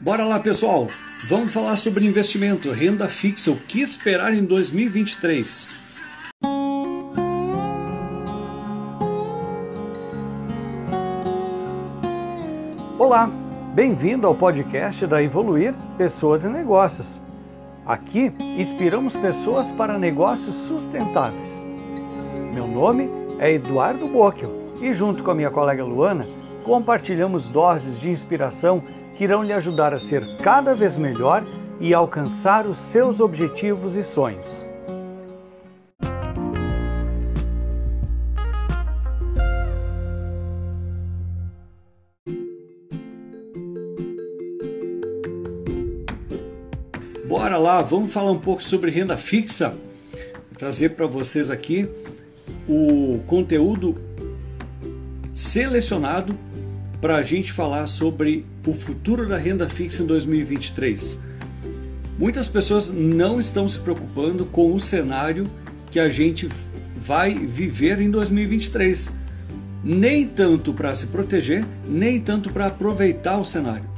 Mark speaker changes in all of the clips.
Speaker 1: Bora lá, pessoal! Vamos falar sobre investimento, renda fixa, o que esperar em 2023. Olá, bem-vindo ao podcast da Evoluir Pessoas e Negócios. Aqui inspiramos pessoas para negócios sustentáveis. Meu nome é Eduardo Bocchio e, junto com a minha colega Luana, compartilhamos doses de inspiração que irão lhe ajudar a ser cada vez melhor e alcançar os seus objetivos e sonhos. Lá, vamos falar um pouco sobre renda fixa. Vou trazer para vocês aqui o conteúdo selecionado para a gente falar sobre o futuro da renda fixa em 2023. Muitas pessoas não estão se preocupando com o cenário que a gente vai viver em 2023. Nem tanto para se proteger, nem tanto para aproveitar o cenário.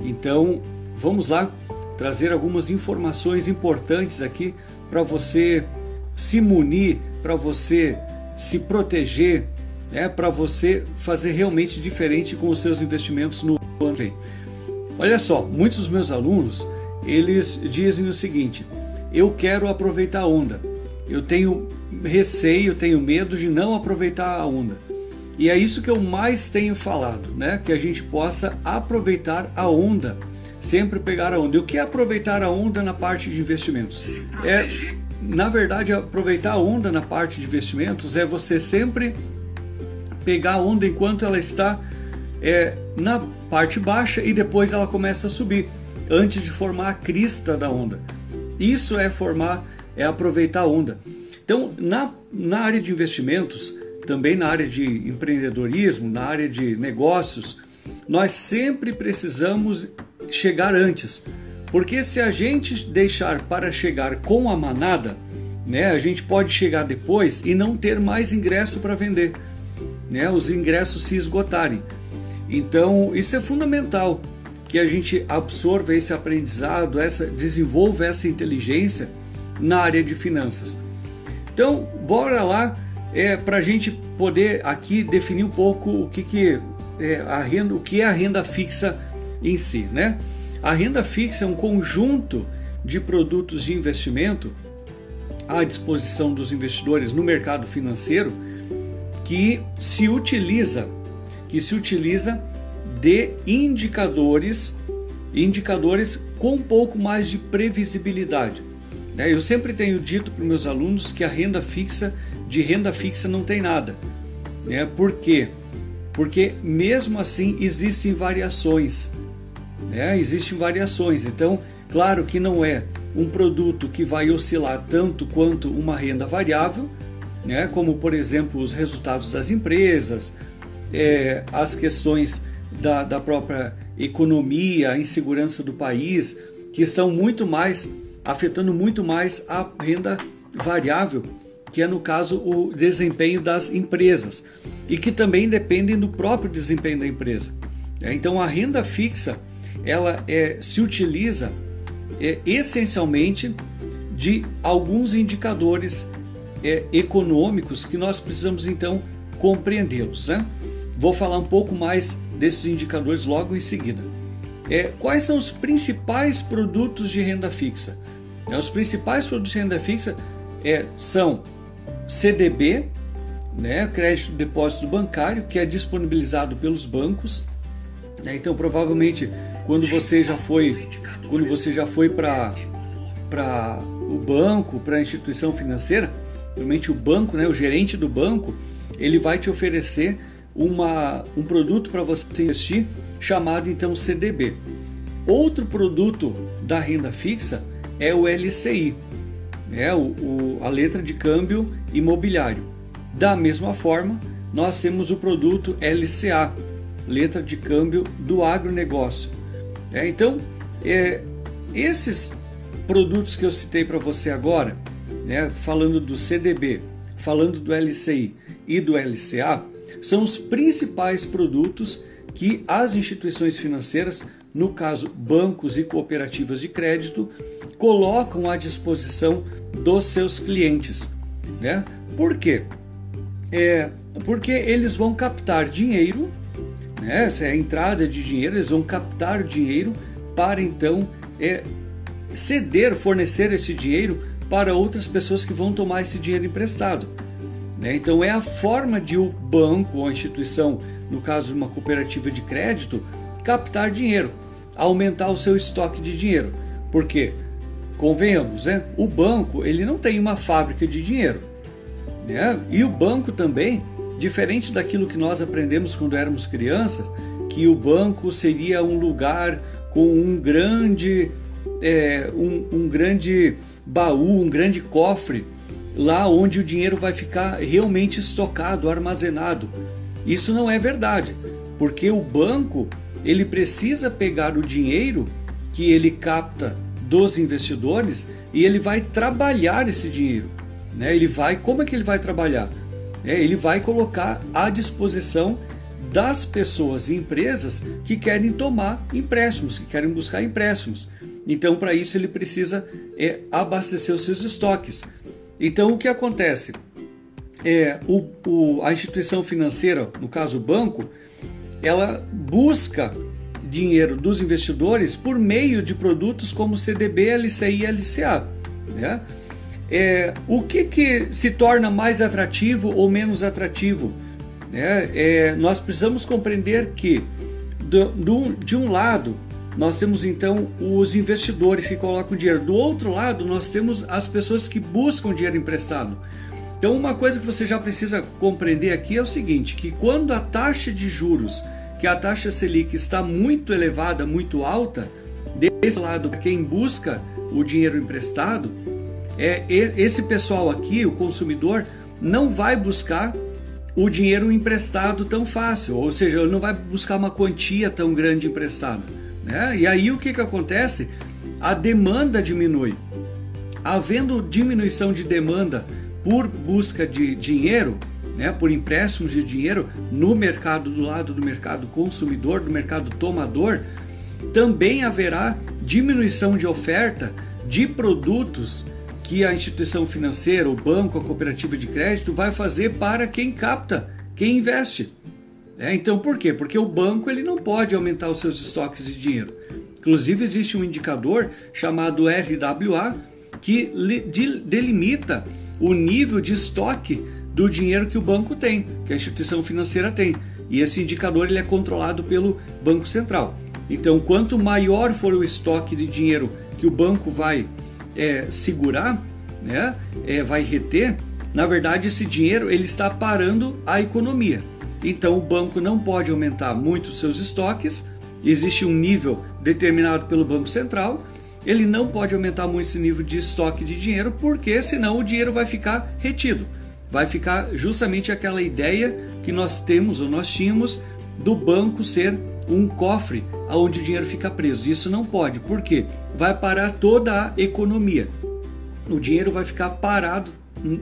Speaker 1: Então, vamos lá trazer algumas informações importantes aqui para você se munir, para você se proteger é para você fazer realmente diferente com os seus investimentos no ano que vem. Olha só, muitos dos meus alunos, eles dizem o seguinte: eu quero aproveitar a onda. Eu tenho receio, tenho medo de não aproveitar a onda. E é isso que eu mais tenho falado, né? Que a gente possa aproveitar a onda, sempre pegar a onda. E o que é aproveitar a onda na parte de investimentos? É, na verdade, aproveitar a onda na parte de investimentos é você sempre pegar a onda enquanto ela está é, na parte baixa e depois ela começa a subir, antes de formar a crista da onda. Isso é formar, é aproveitar a onda. Então, na, na área de investimentos, também na área de empreendedorismo, na área de negócios, nós sempre precisamos chegar antes. Porque se a gente deixar para chegar com a manada, né, a gente pode chegar depois e não ter mais ingresso para vender né, os ingressos se esgotarem. Então, isso é fundamental que a gente absorva esse aprendizado, essa desenvolva essa inteligência na área de finanças. Então, bora lá é, para a gente poder aqui definir um pouco o que, que é a renda, o que é a renda fixa em si, né? A renda fixa é um conjunto de produtos de investimento à disposição dos investidores no mercado financeiro que se utiliza, que se utiliza de indicadores, indicadores com um pouco mais de previsibilidade. Né? Eu sempre tenho dito para meus alunos que a renda fixa, de renda fixa não tem nada. Né? Por quê? Porque mesmo assim existem variações. Né? Existem variações. Então, claro que não é um produto que vai oscilar tanto quanto uma renda variável, né? como por exemplo os resultados das empresas, é, as questões da, da própria economia, a insegurança do país, que estão muito mais afetando muito mais a renda variável, que é no caso o desempenho das empresas e que também dependem do próprio desempenho da empresa. É, então a renda fixa ela é, se utiliza é, essencialmente de alguns indicadores é, econômicos que nós precisamos então compreendê-los. Né? Vou falar um pouco mais desses indicadores logo em seguida. É, quais são os principais produtos de renda fixa? É, os principais produtos de renda fixa é, são CDB, né, crédito de depósito bancário, que é disponibilizado pelos bancos. Né, então, provavelmente, quando você já foi, quando você já foi para para o banco, para a instituição financeira, Realmente o banco, né, o gerente do banco, ele vai te oferecer uma, um produto para você investir chamado então CDB. Outro produto da renda fixa é o LCI, é o, o, a letra de câmbio imobiliário. Da mesma forma, nós temos o produto LCA, letra de câmbio do agronegócio. É, então, é, esses produtos que eu citei para você agora, né, falando do CDB, falando do LCI e do LCA, são os principais produtos que as instituições financeiras, no caso bancos e cooperativas de crédito, colocam à disposição dos seus clientes. Né? Por quê? É, porque eles vão captar dinheiro, né? essa é a entrada de dinheiro, eles vão captar dinheiro para então é, ceder, fornecer esse dinheiro para outras pessoas que vão tomar esse dinheiro emprestado. Né? Então é a forma de o banco ou a instituição, no caso uma cooperativa de crédito, captar dinheiro, aumentar o seu estoque de dinheiro. Porque, convenhamos, né? o banco ele não tem uma fábrica de dinheiro. Né? E o banco também, diferente daquilo que nós aprendemos quando éramos crianças, que o banco seria um lugar com um grande, é, um, um grande baú, um grande cofre, lá onde o dinheiro vai ficar realmente estocado, armazenado. Isso não é verdade, porque o banco ele precisa pegar o dinheiro que ele capta dos investidores e ele vai trabalhar esse dinheiro. Né? Ele vai, como é que ele vai trabalhar? É, ele vai colocar à disposição das pessoas e empresas que querem tomar empréstimos, que querem buscar empréstimos. Então, para isso, ele precisa é, abastecer os seus estoques. Então, o que acontece? É, o, o, a instituição financeira, no caso o banco, ela busca dinheiro dos investidores por meio de produtos como CDB, LCI e LCA. Né? É, o que, que se torna mais atrativo ou menos atrativo? Né? É, nós precisamos compreender que, do, do, de um lado, nós temos então os investidores que colocam dinheiro, do outro lado, nós temos as pessoas que buscam dinheiro emprestado. Então, uma coisa que você já precisa compreender aqui é o seguinte: que quando a taxa de juros, que a taxa Selic está muito elevada, muito alta, desse lado, quem busca o dinheiro emprestado, é esse pessoal aqui, o consumidor, não vai buscar o dinheiro emprestado tão fácil, ou seja, ele não vai buscar uma quantia tão grande emprestada. Né? E aí o que, que acontece? A demanda diminui. Havendo diminuição de demanda por busca de dinheiro, né, por empréstimos de dinheiro no mercado, do lado do mercado consumidor, do mercado tomador, também haverá diminuição de oferta de produtos que a instituição financeira, o banco, a cooperativa de crédito vai fazer para quem capta, quem investe. É, então por quê? Porque o banco ele não pode aumentar os seus estoques de dinheiro. Inclusive existe um indicador chamado RWA que delimita o nível de estoque do dinheiro que o banco tem, que a instituição financeira tem. E esse indicador ele é controlado pelo Banco Central. Então, quanto maior for o estoque de dinheiro que o banco vai é, segurar, né, é, vai reter, na verdade esse dinheiro ele está parando a economia. Então o banco não pode aumentar muito seus estoques, existe um nível determinado pelo Banco Central, ele não pode aumentar muito esse nível de estoque de dinheiro, porque senão o dinheiro vai ficar retido. Vai ficar justamente aquela ideia que nós temos ou nós tínhamos do banco ser um cofre onde o dinheiro fica preso. Isso não pode, porque vai parar toda a economia. O dinheiro vai ficar parado,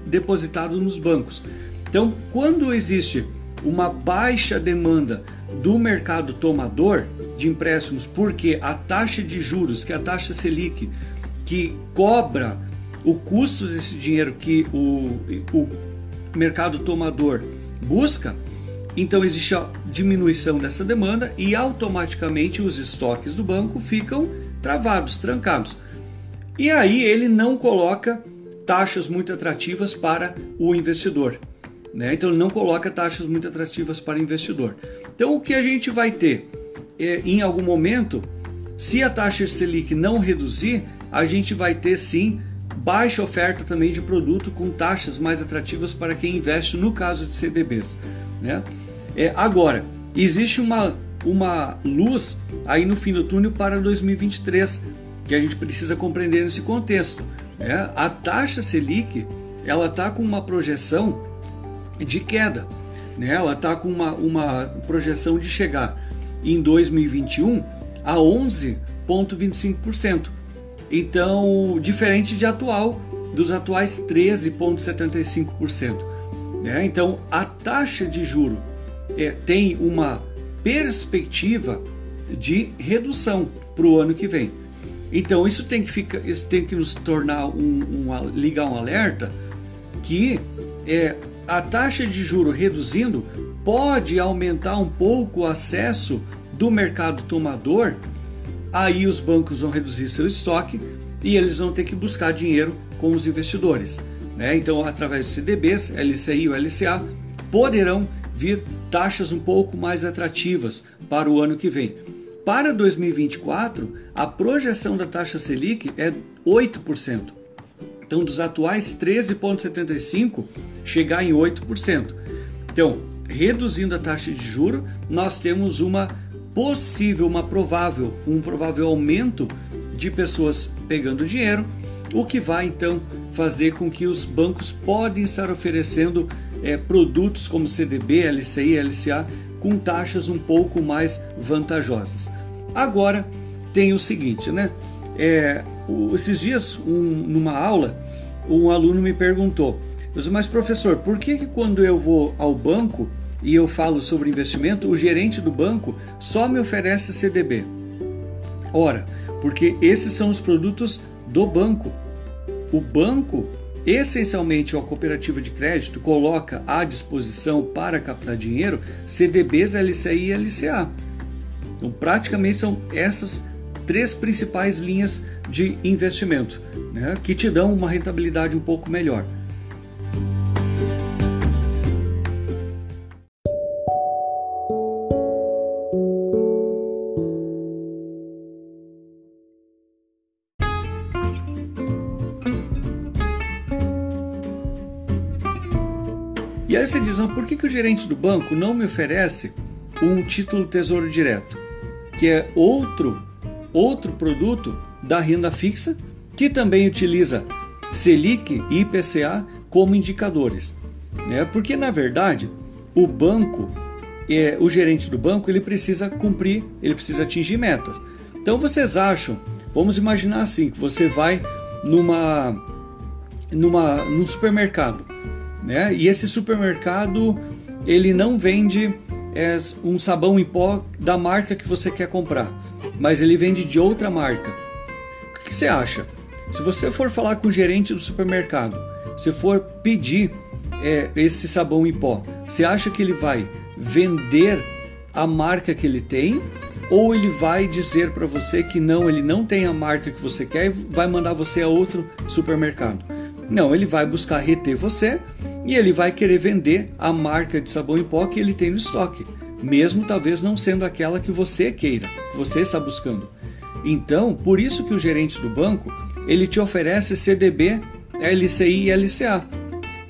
Speaker 1: depositado nos bancos. Então, quando existe uma baixa demanda do mercado tomador de empréstimos, porque a taxa de juros, que é a taxa Selic, que cobra o custo desse dinheiro que o, o mercado tomador busca, então existe a diminuição dessa demanda e automaticamente os estoques do banco ficam travados, trancados. E aí ele não coloca taxas muito atrativas para o investidor. Né? Então ele não coloca taxas muito atrativas para o investidor. Então o que a gente vai ter é, em algum momento, se a taxa Selic não reduzir, a gente vai ter sim baixa oferta também de produto com taxas mais atrativas para quem investe no caso de CDBs. Né? É, agora, existe uma, uma luz aí no fim do túnel para 2023 que a gente precisa compreender nesse contexto. Né? A taxa Selic ela está com uma projeção de queda. Né? Ela está com uma, uma projeção de chegar em 2021 a 11,25%. Então, diferente de atual, dos atuais 13,75%. Né? Então, a taxa de juro é, tem uma perspectiva de redução para o ano que vem. Então, isso tem que, ficar, isso tem que nos tornar um, um ligar um alerta que é, a taxa de juro reduzindo pode aumentar um pouco o acesso do mercado tomador. Aí os bancos vão reduzir seu estoque e eles vão ter que buscar dinheiro com os investidores. Né? Então, através dos CDBs, LCI e LCA, poderão vir taxas um pouco mais atrativas para o ano que vem. Para 2024, a projeção da taxa Selic é 8%. Então, dos atuais 13,75%, chegar em 8%. Então, reduzindo a taxa de juro, nós temos uma possível, uma provável, um provável aumento de pessoas pegando dinheiro, o que vai então fazer com que os bancos podem estar oferecendo é, produtos como CDB, LCI, LCA com taxas um pouco mais vantajosas. Agora tem o seguinte, né? É, esses dias, um, numa aula, um aluno me perguntou: mas professor, por que, que quando eu vou ao banco e eu falo sobre investimento, o gerente do banco só me oferece CDB? Ora, porque esses são os produtos do banco. O banco, essencialmente a cooperativa de crédito, coloca à disposição para captar dinheiro CDBs, LCI e LCA. Então, praticamente são essas três principais linhas de investimento né, que te dão uma rentabilidade um pouco melhor. Aí você diz, por que, que o gerente do banco não me oferece um título Tesouro Direto, que é outro, outro produto da renda fixa que também utiliza Selic e IPCA como indicadores. Né? Porque, na verdade, o banco, é, o gerente do banco, ele precisa cumprir, ele precisa atingir metas. Então, vocês acham, vamos imaginar assim, que você vai numa, numa, num supermercado né? E esse supermercado ele não vende é, um sabão em pó da marca que você quer comprar, mas ele vende de outra marca. O que você acha? Se você for falar com o gerente do supermercado, se for pedir é, esse sabão em pó, você acha que ele vai vender a marca que ele tem ou ele vai dizer para você que não, ele não tem a marca que você quer e vai mandar você a outro supermercado? Não, ele vai buscar reter você e ele vai querer vender a marca de sabão em pó que ele tem no estoque, mesmo talvez não sendo aquela que você queira, que você está buscando. Então, por isso que o gerente do banco, ele te oferece CDB, LCI e LCA,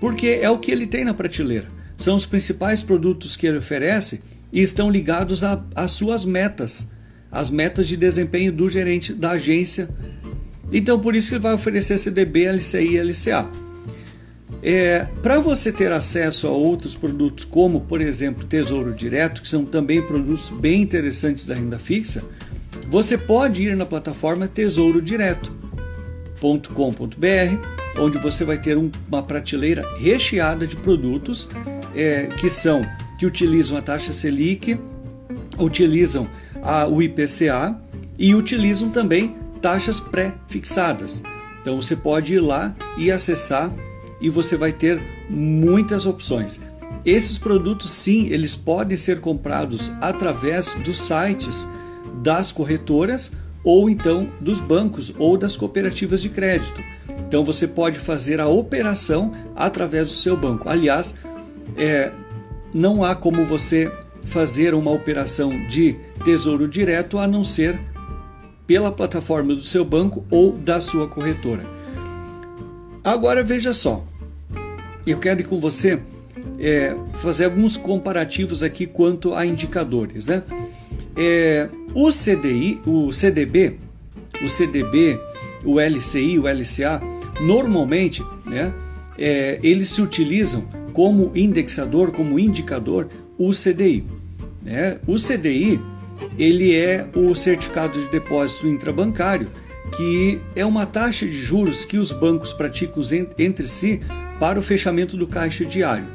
Speaker 1: porque é o que ele tem na prateleira. São os principais produtos que ele oferece e estão ligados às suas metas, as metas de desempenho do gerente da agência. Então, por isso ele vai oferecer CDB, LCI e LCA. É, Para você ter acesso a outros produtos, como por exemplo Tesouro Direto, que são também produtos bem interessantes da renda fixa, você pode ir na plataforma tesourodireto.com.br, onde você vai ter um, uma prateleira recheada de produtos é, que são que utilizam a taxa Selic, utilizam a, o IPCA e utilizam também taxas pré-fixadas. Então você pode ir lá e acessar e você vai ter muitas opções. Esses produtos, sim, eles podem ser comprados através dos sites das corretoras ou então dos bancos ou das cooperativas de crédito. Então você pode fazer a operação através do seu banco. Aliás, é, não há como você fazer uma operação de tesouro direto a não ser pela plataforma do seu banco ou da sua corretora. Agora veja só, eu quero ir com você é, fazer alguns comparativos aqui quanto a indicadores. Né? É, o CDI, o CDB, o CDB, o LCI, o LCA, normalmente, né, é, eles se utilizam como indexador, como indicador, o CDI. Né? O CDI ele é o certificado de depósito intrabancário que é uma taxa de juros que os bancos praticam entre si para o fechamento do caixa diário.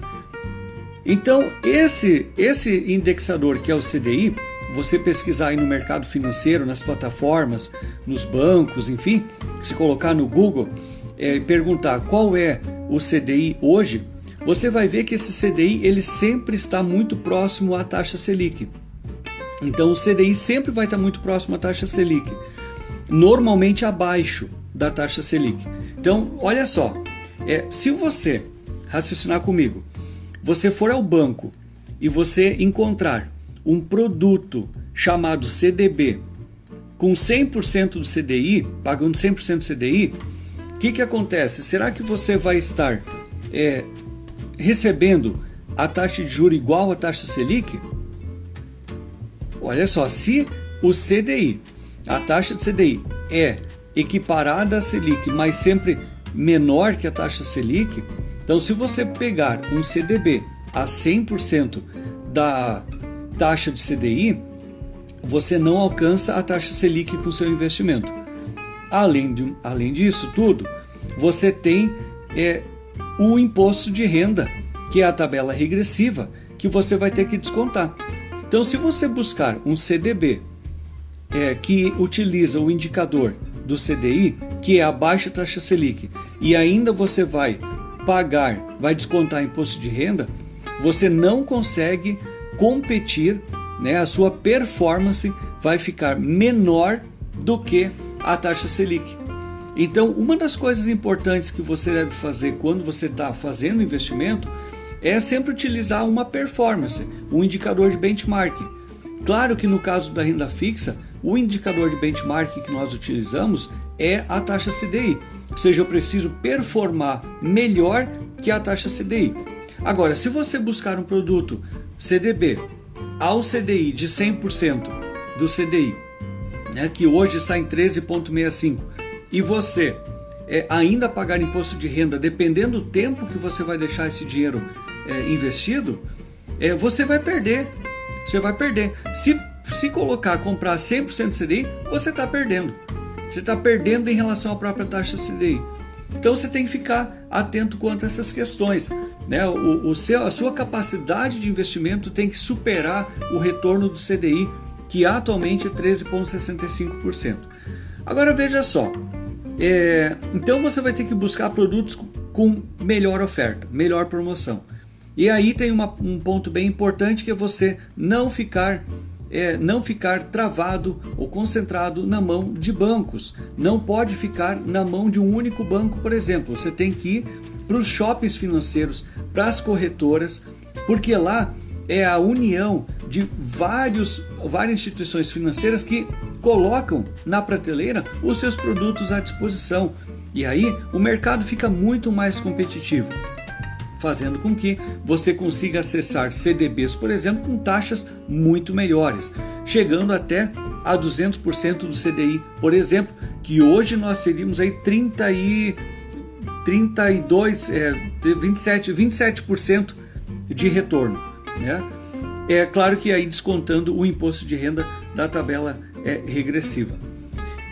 Speaker 1: Então, esse, esse indexador que é o CDI, você pesquisar aí no mercado financeiro, nas plataformas, nos bancos, enfim, se colocar no Google e é, perguntar qual é o CDI hoje, você vai ver que esse CDI ele sempre está muito próximo à taxa Selic. Então o CDI sempre vai estar muito próximo à taxa Selic, normalmente abaixo da taxa Selic. Então, olha só, é, se você raciocinar comigo, você for ao banco e você encontrar um produto chamado CDB com 100% do CDI, pagando 100% do CDI, o que, que acontece? Será que você vai estar é, recebendo a taxa de juro igual à taxa Selic? Olha só, se o CDI, a taxa de CDI é equiparada à Selic, mas sempre menor que a taxa Selic, então se você pegar um CDB a 100% da taxa de CDI, você não alcança a taxa Selic com seu investimento. Além, de, além disso tudo, você tem é, o imposto de renda, que é a tabela regressiva, que você vai ter que descontar. Então, se você buscar um CDB é, que utiliza o indicador do CDI, que é a baixa taxa Selic, e ainda você vai pagar, vai descontar imposto de renda, você não consegue competir, né? a sua performance vai ficar menor do que a taxa Selic. Então, uma das coisas importantes que você deve fazer quando você está fazendo investimento é sempre utilizar uma performance, um indicador de benchmark. Claro que no caso da renda fixa, o indicador de benchmark que nós utilizamos é a taxa CDI, ou seja, eu preciso performar melhor que a taxa CDI. Agora, se você buscar um produto CDB ao CDI de 100% do CDI, né, que hoje está em 13,65, e você é, ainda pagar imposto de renda, dependendo do tempo que você vai deixar esse dinheiro é, investido, é, você vai perder. Você vai perder. Se, se colocar, comprar 100% CDI, você está perdendo. Você está perdendo em relação à própria taxa CDI. Então você tem que ficar atento quanto a essas questões. Né? O, o seu, a sua capacidade de investimento tem que superar o retorno do CDI, que atualmente é 13,65%. Agora veja só, é, então você vai ter que buscar produtos com melhor oferta, melhor promoção. E aí tem uma, um ponto bem importante que é você não ficar é, não ficar travado ou concentrado na mão de bancos. Não pode ficar na mão de um único banco, por exemplo. Você tem que ir para os shoppings financeiros, para as corretoras, porque lá é a união de vários, várias instituições financeiras que colocam na prateleira os seus produtos à disposição. E aí o mercado fica muito mais competitivo fazendo com que você consiga acessar CDBs, por exemplo, com taxas muito melhores, chegando até a 200% do CDI, por exemplo, que hoje nós teríamos aí 30 e 32, é, 27, 27% de retorno, né? É claro que aí descontando o imposto de renda da tabela é, regressiva.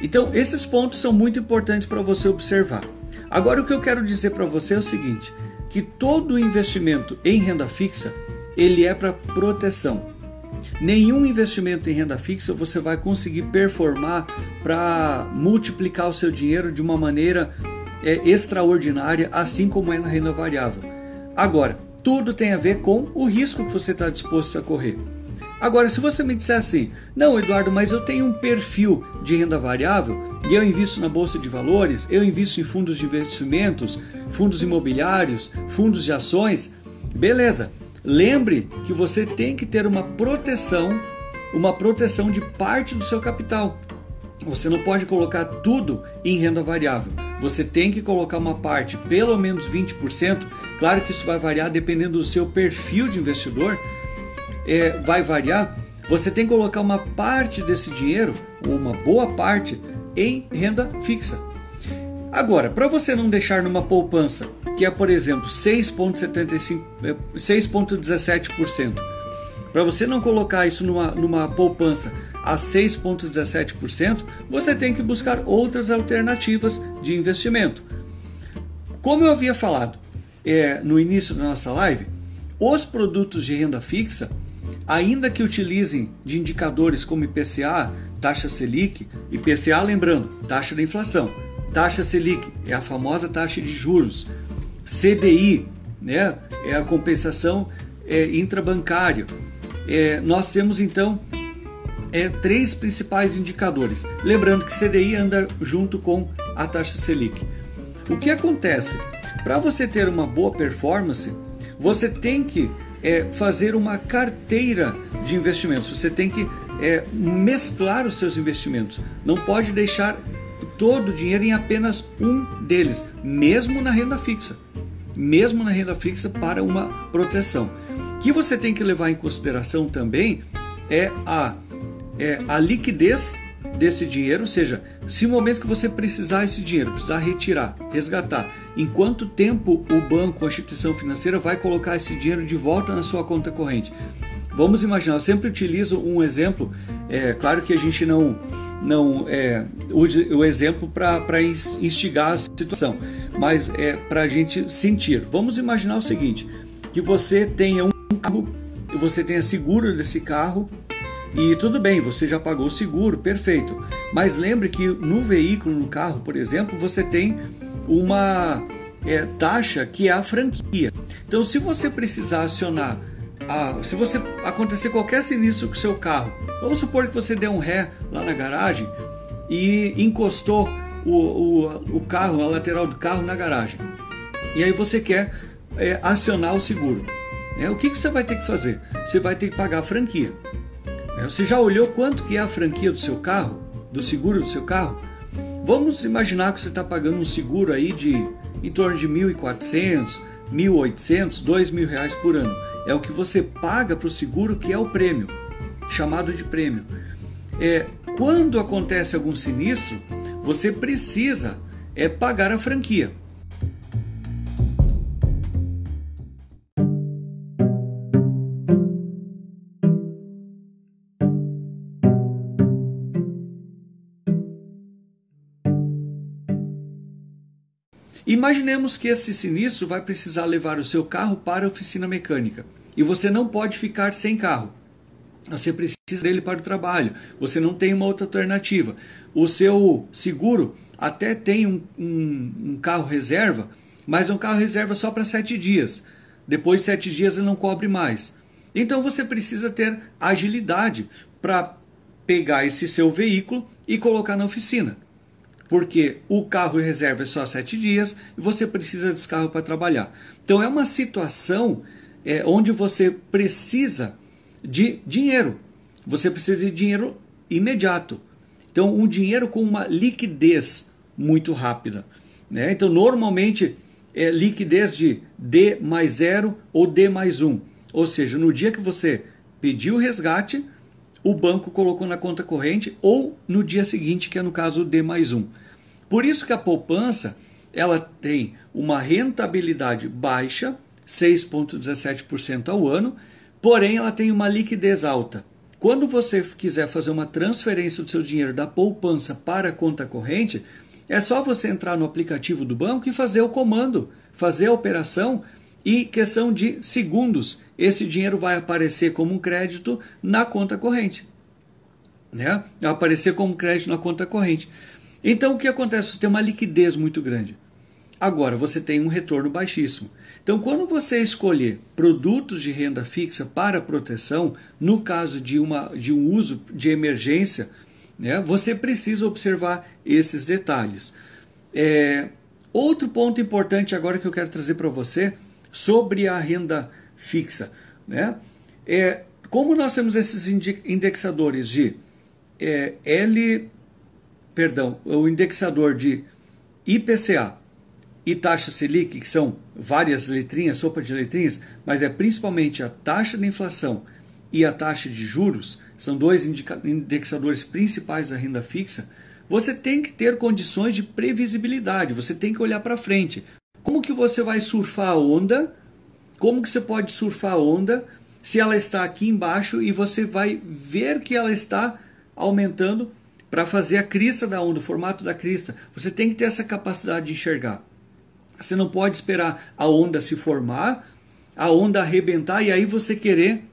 Speaker 1: Então, esses pontos são muito importantes para você observar. Agora, o que eu quero dizer para você é o seguinte: que todo investimento em renda fixa ele é para proteção. Nenhum investimento em renda fixa você vai conseguir performar para multiplicar o seu dinheiro de uma maneira é, extraordinária, assim como é na renda variável. Agora, tudo tem a ver com o risco que você está disposto a correr. Agora, se você me disser assim, não, Eduardo, mas eu tenho um perfil de renda variável e eu invisto na bolsa de valores, eu invisto em fundos de investimentos, fundos imobiliários, fundos de ações, beleza. Lembre que você tem que ter uma proteção, uma proteção de parte do seu capital. Você não pode colocar tudo em renda variável. Você tem que colocar uma parte, pelo menos 20%. Claro que isso vai variar dependendo do seu perfil de investidor, é, vai variar, você tem que colocar uma parte desse dinheiro, ou uma boa parte, em renda fixa. Agora, para você não deixar numa poupança que é, por exemplo, 6,75, 6,17%, para você não colocar isso numa, numa poupança a 6,17%, você tem que buscar outras alternativas de investimento. Como eu havia falado é, no início da nossa live, os produtos de renda fixa, ainda que utilizem de indicadores como IPCA, taxa Selic, IPCA lembrando, taxa da inflação, taxa Selic é a famosa taxa de juros, CDI, né, é a compensação é, intrabancária. É, nós temos então é, três principais indicadores. Lembrando que CDI anda junto com a taxa Selic. O que acontece? Para você ter uma boa performance, você tem que é, fazer uma carteira de investimentos. Você tem que é, mesclar os seus investimentos. Não pode deixar todo o dinheiro em apenas um deles, mesmo na renda fixa. Mesmo na renda fixa para uma proteção. O que você tem que levar em consideração também é a é, a liquidez desse dinheiro, ou seja, se no momento que você precisar esse dinheiro, precisar retirar, resgatar, em quanto tempo o banco, a instituição financeira vai colocar esse dinheiro de volta na sua conta corrente. Vamos imaginar, eu sempre utilizo um exemplo, é claro que a gente não não é, use o exemplo para instigar a situação, mas é para a gente sentir. Vamos imaginar o seguinte: que você tenha um carro, você tenha seguro desse carro e tudo bem, você já pagou o seguro, perfeito. Mas lembre que no veículo, no carro, por exemplo, você tem uma é, taxa que é a franquia. Então, se você precisar acionar, a, se você acontecer qualquer sinistro com o seu carro, vamos supor que você deu um ré lá na garagem e encostou o, o, o carro, a lateral do carro na garagem. E aí você quer é, acionar o seguro. É, o que, que você vai ter que fazer? Você vai ter que pagar a franquia. É, você já olhou quanto que é a franquia do seu carro, do seguro do seu carro? Vamos imaginar que você está pagando um seguro aí de em torno de 1.400, 1.800, 2.000 reais por ano. É o que você paga para o seguro que é o prêmio, chamado de prêmio. É, quando acontece algum sinistro, você precisa é pagar a franquia. Imaginemos que esse sinistro vai precisar levar o seu carro para a oficina mecânica e você não pode ficar sem carro. Você precisa dele para o trabalho, você não tem uma outra alternativa. O seu seguro até tem um, um, um carro reserva, mas é um carro reserva só para sete dias. Depois de sete dias ele não cobre mais. Então você precisa ter agilidade para pegar esse seu veículo e colocar na oficina porque o carro reserva é só sete dias e você precisa desse carro para trabalhar. Então é uma situação é, onde você precisa de dinheiro. Você precisa de dinheiro imediato. Então, um dinheiro com uma liquidez muito rápida. Né? Então, normalmente é liquidez de D mais zero ou D mais um. Ou seja, no dia que você pediu o resgate, o banco colocou na conta corrente ou no dia seguinte, que é no caso D mais um. Por isso que a poupança ela tem uma rentabilidade baixa, 6,17% ao ano, porém ela tem uma liquidez alta. Quando você quiser fazer uma transferência do seu dinheiro da poupança para a conta corrente, é só você entrar no aplicativo do banco e fazer o comando, fazer a operação e questão de segundos esse dinheiro vai aparecer como um crédito na conta corrente. Né? Vai aparecer como crédito na conta corrente. Então o que acontece? Você tem uma liquidez muito grande. Agora você tem um retorno baixíssimo. Então, quando você escolher produtos de renda fixa para proteção, no caso de, uma, de um uso de emergência, né, você precisa observar esses detalhes. É, outro ponto importante agora que eu quero trazer para você sobre a renda fixa. Né, é, como nós temos esses indexadores de é, L perdão, o indexador de IPCA e taxa Selic, que são várias letrinhas, sopa de letrinhas, mas é principalmente a taxa de inflação e a taxa de juros, são dois indexadores principais da renda fixa, você tem que ter condições de previsibilidade, você tem que olhar para frente. Como que você vai surfar a onda? Como que você pode surfar a onda se ela está aqui embaixo e você vai ver que ela está aumentando para fazer a crista da onda, o formato da crista. Você tem que ter essa capacidade de enxergar. Você não pode esperar a onda se formar, a onda arrebentar e aí você querer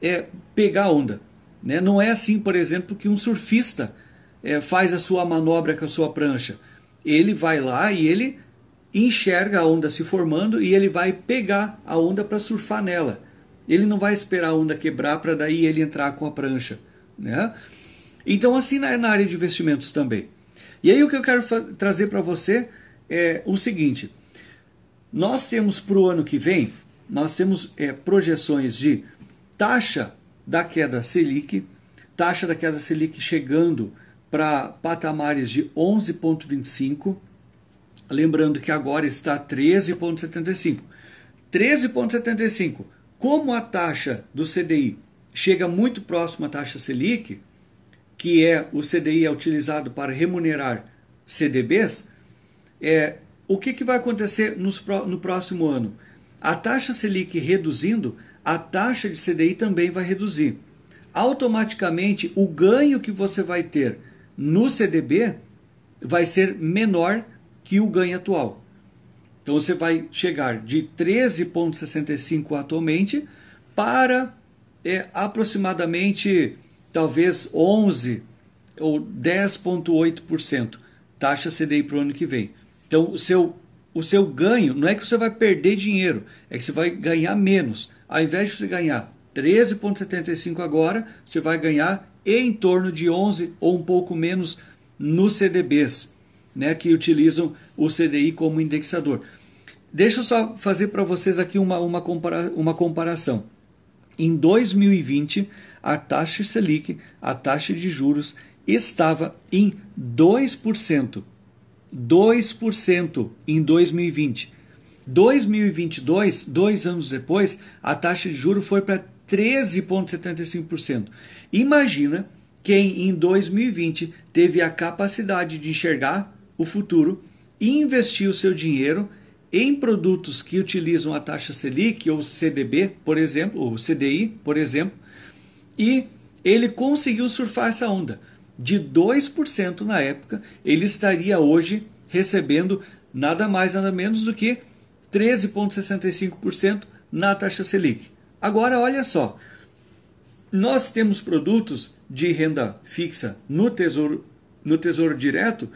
Speaker 1: é, pegar a onda. Né? Não é assim, por exemplo, que um surfista é, faz a sua manobra com a sua prancha. Ele vai lá e ele enxerga a onda se formando e ele vai pegar a onda para surfar nela. Ele não vai esperar a onda quebrar para daí ele entrar com a prancha. Né? Então, assim na, na área de investimentos também. E aí o que eu quero trazer para você é o seguinte: nós temos para o ano que vem, nós temos é, projeções de taxa da queda Selic, taxa da queda Selic chegando para patamares de 11,25, lembrando que agora está 13,75. 13,75. Como a taxa do CDI chega muito próximo à taxa Selic, que é o CDI é utilizado para remunerar CDBs, é, o que, que vai acontecer nos, no próximo ano? A taxa Selic reduzindo, a taxa de CDI também vai reduzir. Automaticamente, o ganho que você vai ter no CDB vai ser menor que o ganho atual. Então você vai chegar de 13,65 atualmente para é, aproximadamente talvez 11 ou 10,8% taxa CDI para o ano que vem. Então, o seu, o seu ganho não é que você vai perder dinheiro, é que você vai ganhar menos. Ao invés de você ganhar 13,75 agora, você vai ganhar em torno de 11 ou um pouco menos nos CDBs, né, que utilizam o CDI como indexador. Deixa eu só fazer para vocês aqui uma, uma, compara uma comparação. Em 2020, a taxa Selic, a taxa de juros, estava em 2%. 2% em 2020. 2022, dois anos depois, a taxa de juros foi para 13,75%. Imagina quem em 2020 teve a capacidade de enxergar o futuro e investir o seu dinheiro em produtos que utilizam a taxa Selic ou CDB, por exemplo, ou CDI, por exemplo, e ele conseguiu surfar essa onda. De 2% na época, ele estaria hoje recebendo nada mais, nada menos do que 13,65% na taxa Selic. Agora, olha só, nós temos produtos de renda fixa no Tesouro, no tesouro Direto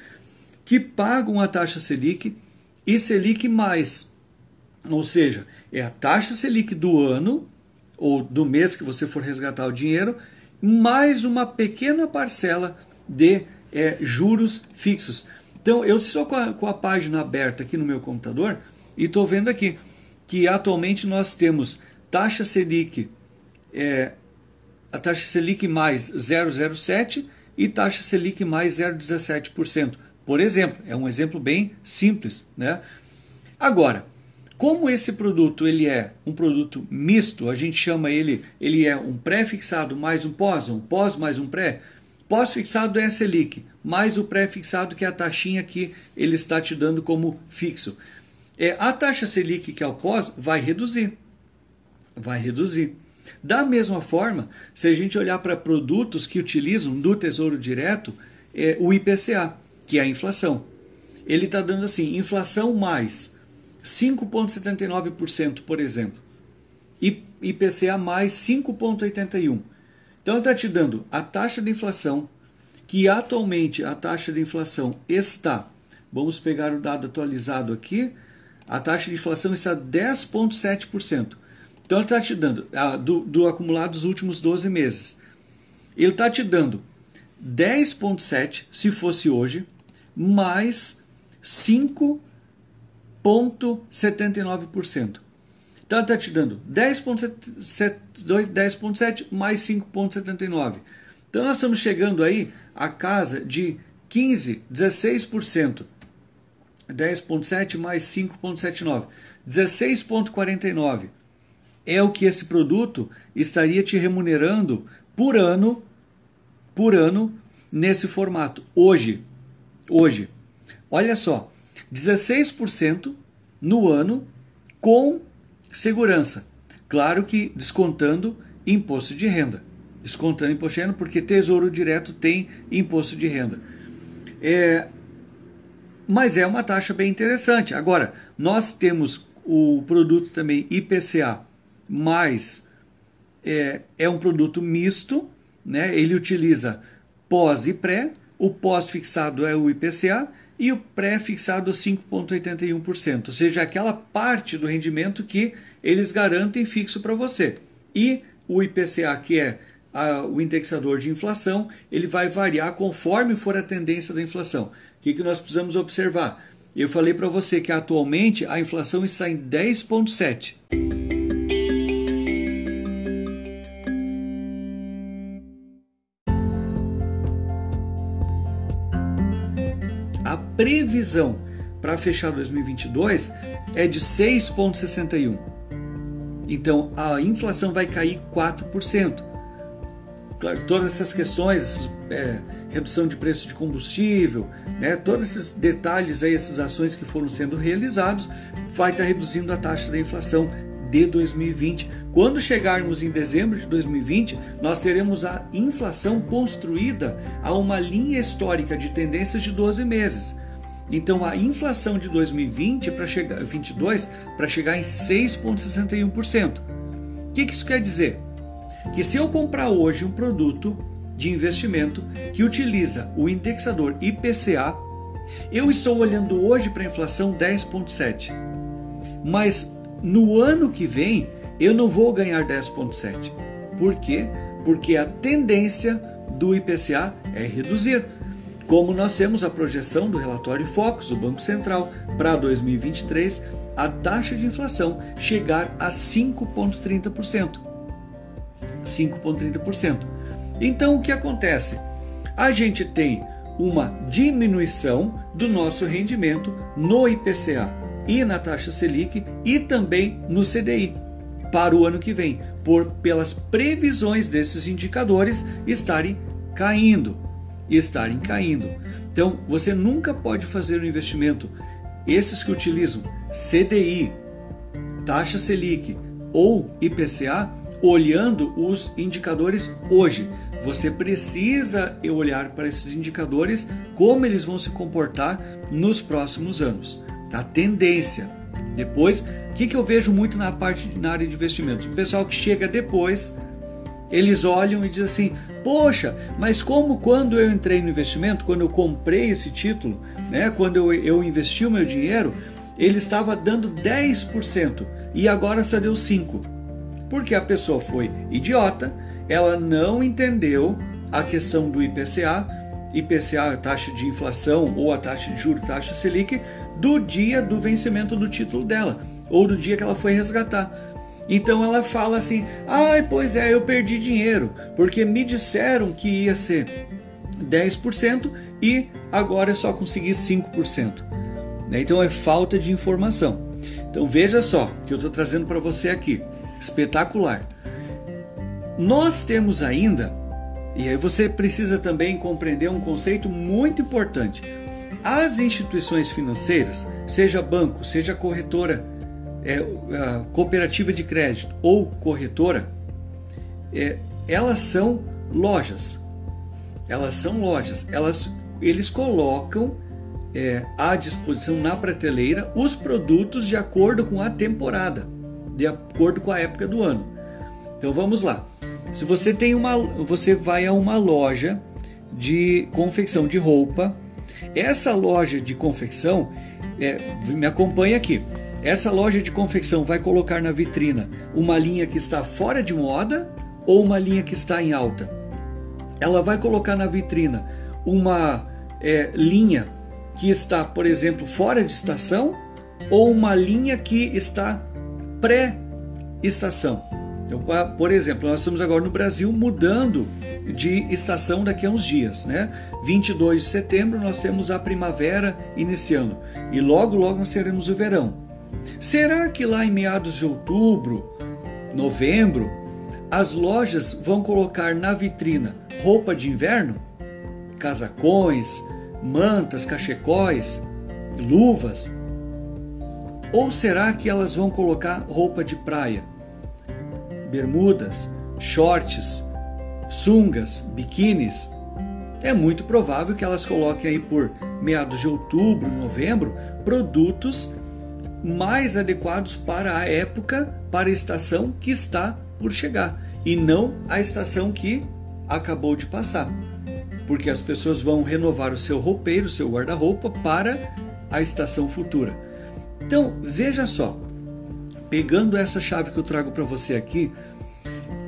Speaker 1: que pagam a taxa Selic e Selic mais. Ou seja, é a taxa Selic do ano ou do mês que você for resgatar o dinheiro, mais uma pequena parcela de é, juros fixos. Então, eu estou com a, com a página aberta aqui no meu computador e estou vendo aqui que atualmente nós temos taxa Selic, é, a taxa Selic mais 0,07 e taxa Selic mais 0,17%. Por exemplo, é um exemplo bem simples. Né? Agora, como esse produto ele é um produto misto, a gente chama ele, ele é um pré-fixado mais um pós, um pós mais um pré. Pós-fixado é a Selic, mais o pré-fixado que é a taxinha que ele está te dando como fixo. É, a taxa Selic que é o pós vai reduzir. Vai reduzir. Da mesma forma, se a gente olhar para produtos que utilizam do Tesouro Direto, é o IPCA, que é a inflação. Ele está dando assim, inflação mais 5,79%, por exemplo. E IPCA mais 5,81%. Então está te dando a taxa de inflação, que atualmente a taxa de inflação está, vamos pegar o dado atualizado aqui, a taxa de inflação está 10,7%. Então ele está te dando, do, do acumulado dos últimos 12 meses, ele está te dando 10,7% se fosse hoje, mais 5 10,79%. Então está te dando 10,7 mais 5,79. Então nós estamos chegando aí a casa de 15, 16%. 10,7 mais 5,79. 16,49 é o que esse produto estaria te remunerando por ano, por ano nesse formato. Hoje, hoje, olha só, 16% no ano com segurança. Claro que descontando imposto de renda. descontando imposto de renda, porque Tesouro Direto tem imposto de renda. É, mas é uma taxa bem interessante. Agora, nós temos o produto também IPCA, mas é, é um produto misto, né? ele utiliza pós e pré, o pós-fixado é o IPCA e o pré-fixado 5,81%, ou seja, aquela parte do rendimento que eles garantem fixo para você. E o IPCA, que é a, o indexador de inflação, ele vai variar conforme for a tendência da inflação. O que, que nós precisamos observar? Eu falei para você que atualmente a inflação está em 10,7%. Previsão para fechar 2022 é de 6,61. Então a inflação vai cair 4%. Claro, todas essas questões, é, redução de preço de combustível, né, todos esses detalhes aí, essas ações que foram sendo realizados, vai estar tá reduzindo a taxa da inflação de 2020. Quando chegarmos em dezembro de 2020, nós teremos a inflação construída a uma linha histórica de tendências de 12 meses. Então a inflação de 2020 para chegar 22 para chegar em 6.61%. O que, que isso quer dizer? Que se eu comprar hoje um produto de investimento que utiliza o indexador IPCA, eu estou olhando hoje para a inflação 10.7. Mas no ano que vem eu não vou ganhar 10.7. Por quê? Porque a tendência do IPCA é reduzir como nós temos a projeção do relatório Focus do Banco Central para 2023, a taxa de inflação chegar a 5,30%. 5,30%. Então o que acontece? A gente tem uma diminuição do nosso rendimento no IPCA e na taxa Selic e também no CDI para o ano que vem, por pelas previsões desses indicadores estarem caindo estarem caindo. Então, você nunca pode fazer um investimento. Esses que utilizam CDI, taxa Selic ou IPCA, olhando os indicadores hoje. Você precisa olhar para esses indicadores, como eles vão se comportar nos próximos anos. A tendência. Depois, o que, que eu vejo muito na parte na área de investimentos? O pessoal que chega depois, eles olham e dizem assim: Poxa, mas como quando eu entrei no investimento, quando eu comprei esse título, né, quando eu, eu investi o meu dinheiro, ele estava dando 10% e agora só deu 5%. Porque a pessoa foi idiota, ela não entendeu a questão do IPCA, IPCA, taxa de inflação ou a taxa de juros, taxa Selic, do dia do vencimento do título dela, ou do dia que ela foi resgatar. Então ela fala assim: ai, ah, pois é, eu perdi dinheiro, porque me disseram que ia ser 10% e agora eu só consegui 5%. Né? Então é falta de informação. Então veja só que eu estou trazendo para você aqui, espetacular. Nós temos ainda, e aí você precisa também compreender um conceito muito importante. As instituições financeiras, seja banco, seja corretora é, cooperativa de crédito ou corretora, é, elas são lojas. Elas são lojas. Elas, eles colocam é, à disposição na prateleira os produtos de acordo com a temporada, de acordo com a época do ano. Então vamos lá. Se você tem uma, você vai a uma loja de confecção de roupa. Essa loja de confecção, é, me acompanha aqui. Essa loja de confecção vai colocar na vitrina uma linha que está fora de moda ou uma linha que está em alta? Ela vai colocar na vitrina uma é, linha que está, por exemplo, fora de estação ou uma linha que está pré-estação. Então, por exemplo, nós estamos agora no Brasil mudando de estação daqui a uns dias, né? 22 de setembro nós temos a primavera iniciando e logo logo nós teremos o verão. Será que lá em meados de outubro, novembro, as lojas vão colocar na vitrina roupa de inverno? Casacões, mantas, cachecóis, luvas? Ou será que elas vão colocar roupa de praia? Bermudas, shorts, sungas, biquínis, é muito provável que elas coloquem aí por meados de outubro, novembro, produtos mais adequados para a época, para a estação que está por chegar e não a estação que acabou de passar. Porque as pessoas vão renovar o seu roupeiro, o seu guarda-roupa para a estação futura. Então, veja só, pegando essa chave que eu trago para você aqui,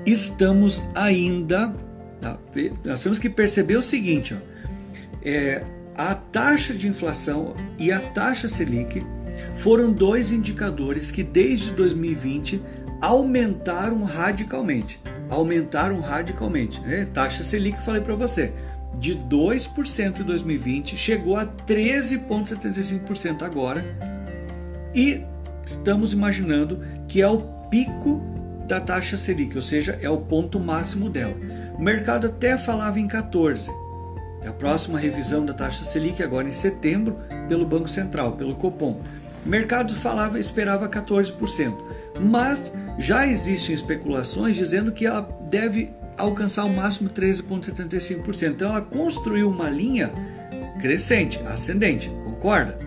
Speaker 1: estamos ainda. Tá? Nós temos que perceber o seguinte: ó, é, a taxa de inflação e a taxa Selic foram dois indicadores que desde 2020 aumentaram radicalmente. Aumentaram radicalmente. Né? Taxa Selic, falei para você, de 2% em 2020 chegou a 13,75% agora. E estamos imaginando que é o pico da taxa Selic, ou seja, é o ponto máximo dela. O mercado até falava em 14. A próxima revisão da taxa Selic agora em setembro pelo Banco Central, pelo Copom. O mercado falava, esperava 14%, mas já existem especulações dizendo que ela deve alcançar o máximo 13,75%. Então ela construiu uma linha crescente, ascendente, concorda?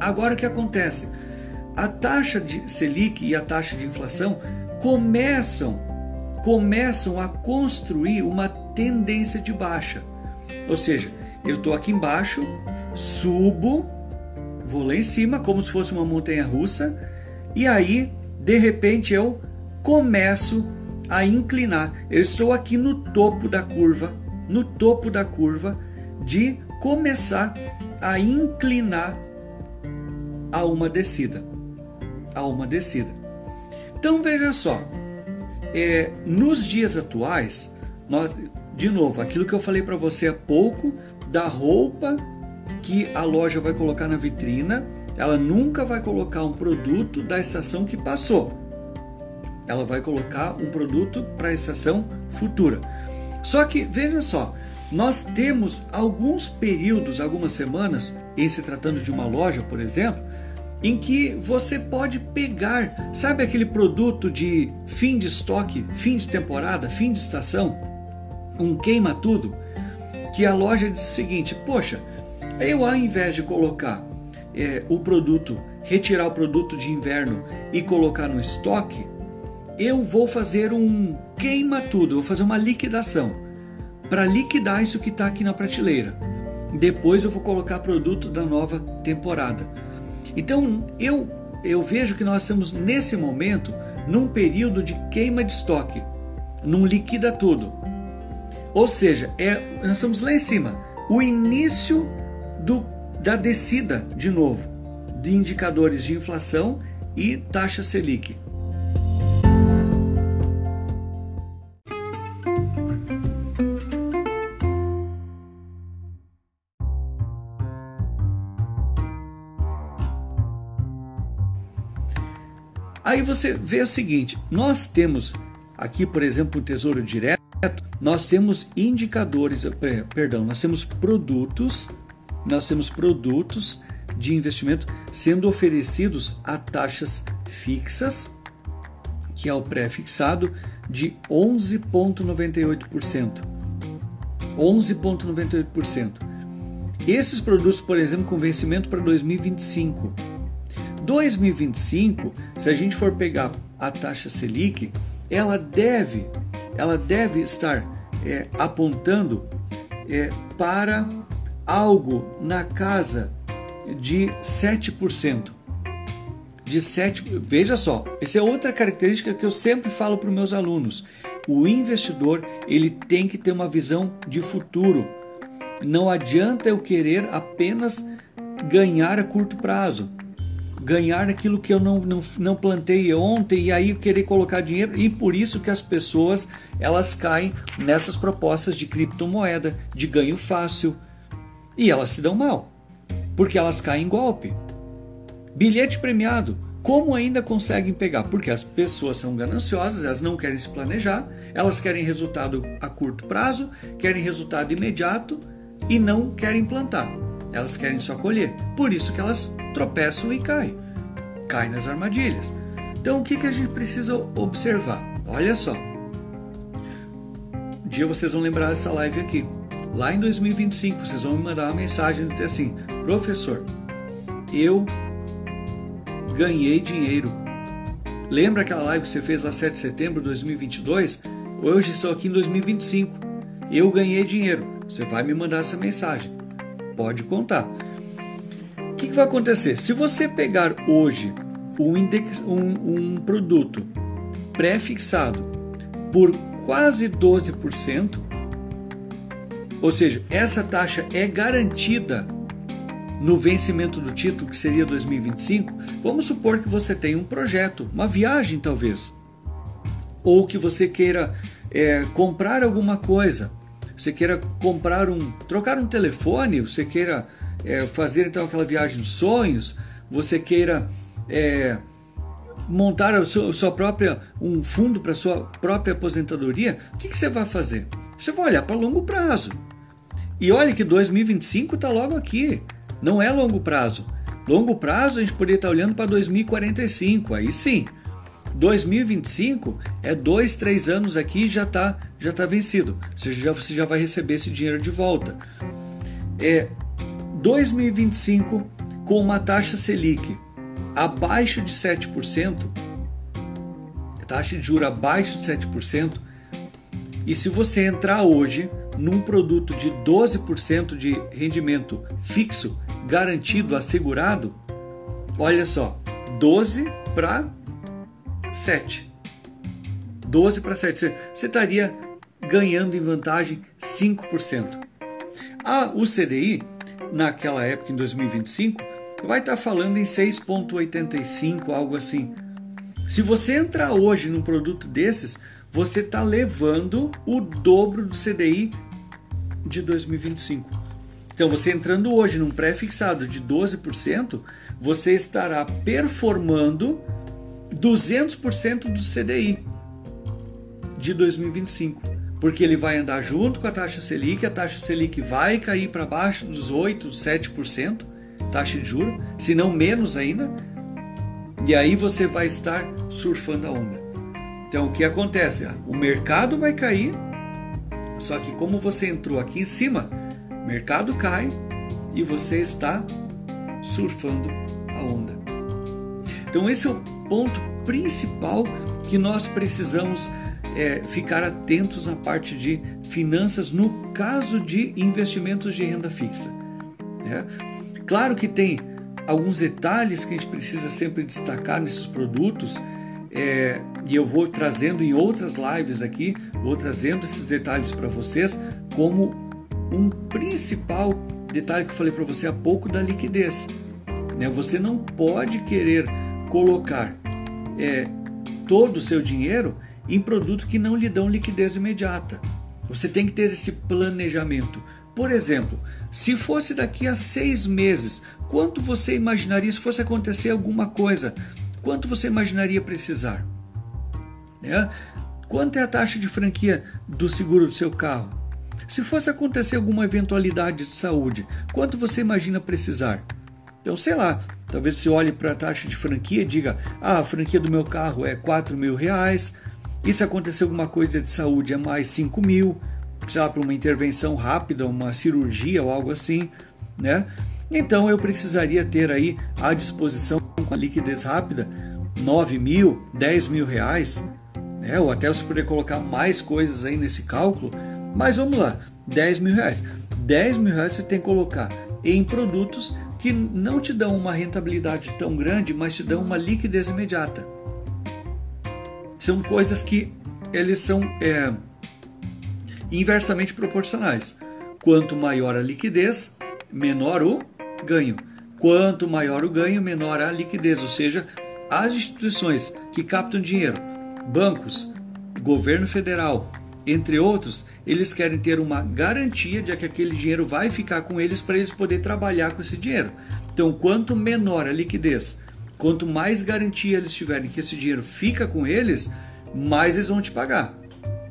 Speaker 1: Agora o que acontece? A taxa de Selic e a taxa de inflação começam começam a construir uma tendência de baixa. Ou seja, eu estou aqui embaixo, subo, vou lá em cima como se fosse uma montanha russa e aí de repente eu começo a inclinar. Eu estou aqui no topo da curva, no topo da curva de começar a inclinar a uma descida, a uma descida. Então veja só, é, nos dias atuais, nós, de novo, aquilo que eu falei para você há pouco da roupa que a loja vai colocar na vitrina, ela nunca vai colocar um produto da estação que passou. Ela vai colocar um produto para a estação futura. Só que veja só, nós temos alguns períodos, algumas semanas, em se tratando de uma loja, por exemplo, em que você pode pegar, sabe aquele produto de fim de estoque, fim de temporada, fim de estação, um queima tudo, que a loja diz o seguinte: poxa, eu ao invés de colocar é, o produto, retirar o produto de inverno e colocar no estoque, eu vou fazer um queima tudo, vou fazer uma liquidação para liquidar isso que está aqui na prateleira. Depois eu vou colocar produto da nova temporada. Então eu, eu vejo que nós estamos nesse momento num período de queima de estoque, num liquida tudo. Ou seja, é, nós estamos lá em cima, o início do, da descida de novo de indicadores de inflação e taxa Selic. Aí você vê o seguinte: nós temos aqui, por exemplo, o Tesouro Direto, nós temos indicadores, perdão, nós temos produtos, nós temos produtos de investimento sendo oferecidos a taxas fixas, que é o pré-fixado, de 11,98%. 11,98%. Esses produtos, por exemplo, com vencimento para 2025 2025, se a gente for pegar a taxa Selic, ela deve, ela deve estar é, apontando é, para algo na casa de 7%. De 7, veja só, essa é outra característica que eu sempre falo para os meus alunos. O investidor ele tem que ter uma visão de futuro. Não adianta eu querer apenas ganhar a curto prazo ganhar aquilo que eu não, não, não plantei ontem e aí querer colocar dinheiro e por isso que as pessoas elas caem nessas propostas de criptomoeda, de ganho fácil e elas se dão mal, porque elas caem em golpe. Bilhete premiado, como ainda conseguem pegar? Porque as pessoas são gananciosas, elas não querem se planejar, elas querem resultado a curto prazo, querem resultado imediato e não querem plantar. Elas querem só colher. Por isso que elas tropeçam e caem. Caem nas armadilhas. Então o que, que a gente precisa observar? Olha só. dia vocês vão lembrar dessa live aqui. Lá em 2025, vocês vão me mandar uma mensagem e dizer assim: professor, eu ganhei dinheiro. Lembra aquela live que você fez lá 7 de setembro de 2022? Hoje estou aqui em 2025. Eu ganhei dinheiro. Você vai me mandar essa mensagem. Pode contar. O que, que vai acontecer? Se você pegar hoje um, index, um, um produto pré-fixado por quase 12%, ou seja, essa taxa é garantida no vencimento do título, que seria 2025. Vamos supor que você tem um projeto, uma viagem talvez, ou que você queira é, comprar alguma coisa, você queira comprar um, trocar um telefone, você queira é, fazer então aquela viagem dos sonhos, você queira é, montar a sua, a sua, própria um fundo para sua própria aposentadoria, o que, que você vai fazer? Você vai olhar para longo prazo. E olha que 2025 está logo aqui. Não é longo prazo. Longo prazo a gente poderia estar tá olhando para 2045. Aí sim. 2025 é dois, três anos aqui já está já tá vencido. Você já, você já vai receber esse dinheiro de volta. É 2025 com uma taxa Selic abaixo de 7%, taxa de juros abaixo de 7%, e se você entrar hoje num produto de 12% de rendimento fixo, garantido, assegurado, olha só, 12 para 7. 12 para 7. Você estaria ganhando em vantagem 5%. Ah, o CDI, naquela época, em 2025, vai estar falando em 6,85, algo assim. Se você entrar hoje num produto desses, você está levando o dobro do CDI de 2025. Então, você entrando hoje num pré-fixado de 12%, você estará performando 200% do CDI de 2025, porque ele vai andar junto com a taxa Selic, a taxa Selic vai cair para baixo dos 8, 7%, taxa de juro, se não menos ainda, e aí você vai estar surfando a onda. Então, o que acontece? O mercado vai cair, só que como você entrou aqui em cima, mercado cai e você está surfando a onda. Então esse é o ponto principal que nós precisamos é, ficar atentos na parte de finanças no caso de investimentos de renda fixa. Né? Claro que tem alguns detalhes que a gente precisa sempre destacar nesses produtos é, e eu vou trazendo em outras lives aqui, vou trazendo esses detalhes para vocês como um principal detalhe que eu falei para você há pouco da liquidez. Né? Você não pode querer colocar é, todo o seu dinheiro em produto que não lhe dão liquidez imediata. Você tem que ter esse planejamento. Por exemplo, se fosse daqui a seis meses, quanto você imaginaria se fosse acontecer alguma coisa quanto você imaginaria precisar? É? Quanto é a taxa de franquia do seguro do seu carro? Se fosse acontecer alguma eventualidade de saúde, quanto você imagina precisar? Então, sei lá, talvez você olhe para a taxa de franquia e diga: ah, a franquia do meu carro é 4 mil reais, e se acontecer alguma coisa de saúde é mais 5 mil, lá, para uma intervenção rápida, uma cirurgia ou algo assim, né? Então eu precisaria ter aí à disposição com a liquidez rápida 9 mil, 10 mil reais, né? ou até você poder colocar mais coisas aí nesse cálculo, mas vamos lá, 10 mil reais. 10 mil reais você tem que colocar em produtos que não te dão uma rentabilidade tão grande, mas te dão uma liquidez imediata. São coisas que eles são é, inversamente proporcionais. Quanto maior a liquidez, menor o ganho. Quanto maior o ganho, menor a liquidez, ou seja, as instituições que captam dinheiro, bancos, governo federal, entre outros, eles querem ter uma garantia de que aquele dinheiro vai ficar com eles para eles poderem trabalhar com esse dinheiro. Então, quanto menor a liquidez, quanto mais garantia eles tiverem que esse dinheiro fica com eles, mais eles vão te pagar.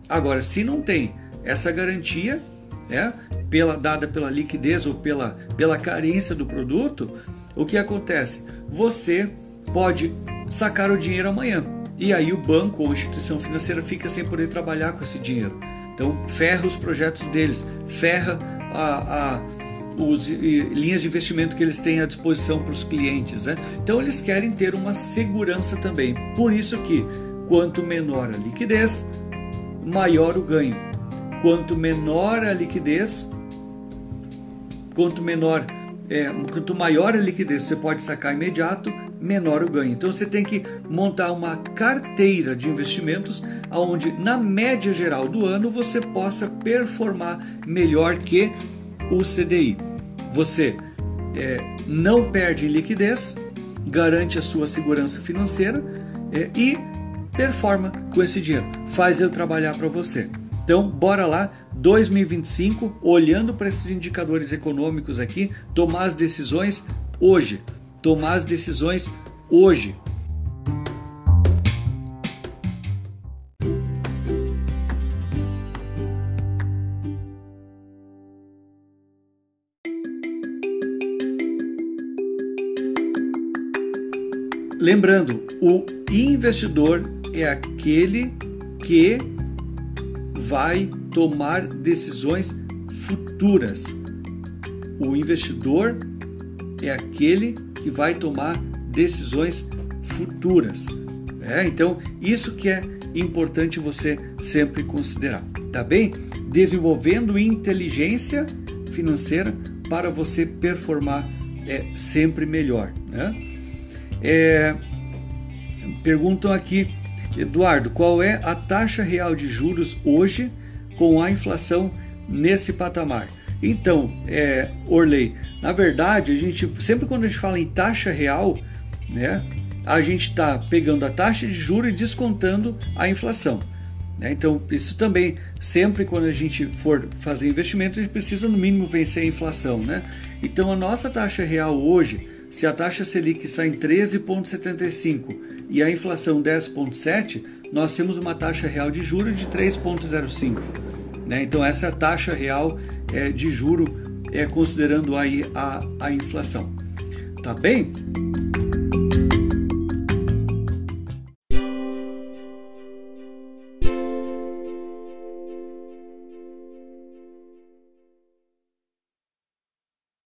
Speaker 1: Agora, se não tem essa garantia, é, pela, dada pela liquidez ou pela, pela carência do produto, o que acontece? Você pode sacar o dinheiro amanhã. E aí o banco ou instituição financeira fica sem poder trabalhar com esse dinheiro. Então ferra os projetos deles, ferra a, a os, linhas de investimento que eles têm à disposição para os clientes. Né? Então eles querem ter uma segurança também. Por isso que quanto menor a liquidez, maior o ganho. Quanto menor a liquidez, quanto menor, é, quanto maior a liquidez você pode sacar imediato, menor o ganho. Então você tem que montar uma carteira de investimentos onde na média geral do ano você possa performar melhor que o CDI. Você é, não perde liquidez, garante a sua segurança financeira é, e performa com esse dinheiro, faz ele trabalhar para você. Então, bora lá, 2025, olhando para esses indicadores econômicos aqui, tomar as decisões hoje. Tomar as decisões hoje. Lembrando, o investidor é aquele que vai tomar decisões futuras. O investidor é aquele que vai tomar decisões futuras. É, então, isso que é importante você sempre considerar, tá bem? Desenvolvendo inteligência financeira para você performar é, sempre melhor. Né? É, perguntam aqui, Eduardo, qual é a taxa real de juros hoje com a inflação nesse patamar? Então, é, Orley, na verdade, a gente sempre quando a gente fala em taxa real, né, a gente está pegando a taxa de juros e descontando a inflação. Né? Então, isso também, sempre quando a gente for fazer investimento, a gente precisa no mínimo vencer a inflação. Né? Então, a nossa taxa real hoje se a taxa Selic está em 13,75 e a inflação 10,7, nós temos uma taxa real de juro de 3,05. Né? Então essa é a taxa real é, de juro é, considerando aí a, a inflação. Tá bem?